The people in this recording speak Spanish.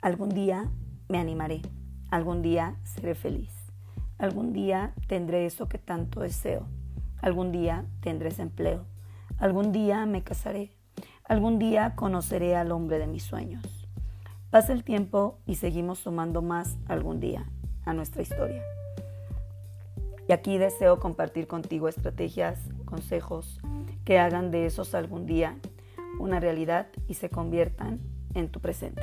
Algún día me animaré, algún día seré feliz, algún día tendré eso que tanto deseo, algún día tendré ese empleo, algún día me casaré, algún día conoceré al hombre de mis sueños. Pasa el tiempo y seguimos sumando más algún día a nuestra historia. Y aquí deseo compartir contigo estrategias, consejos que hagan de esos algún día una realidad y se conviertan en tu presente.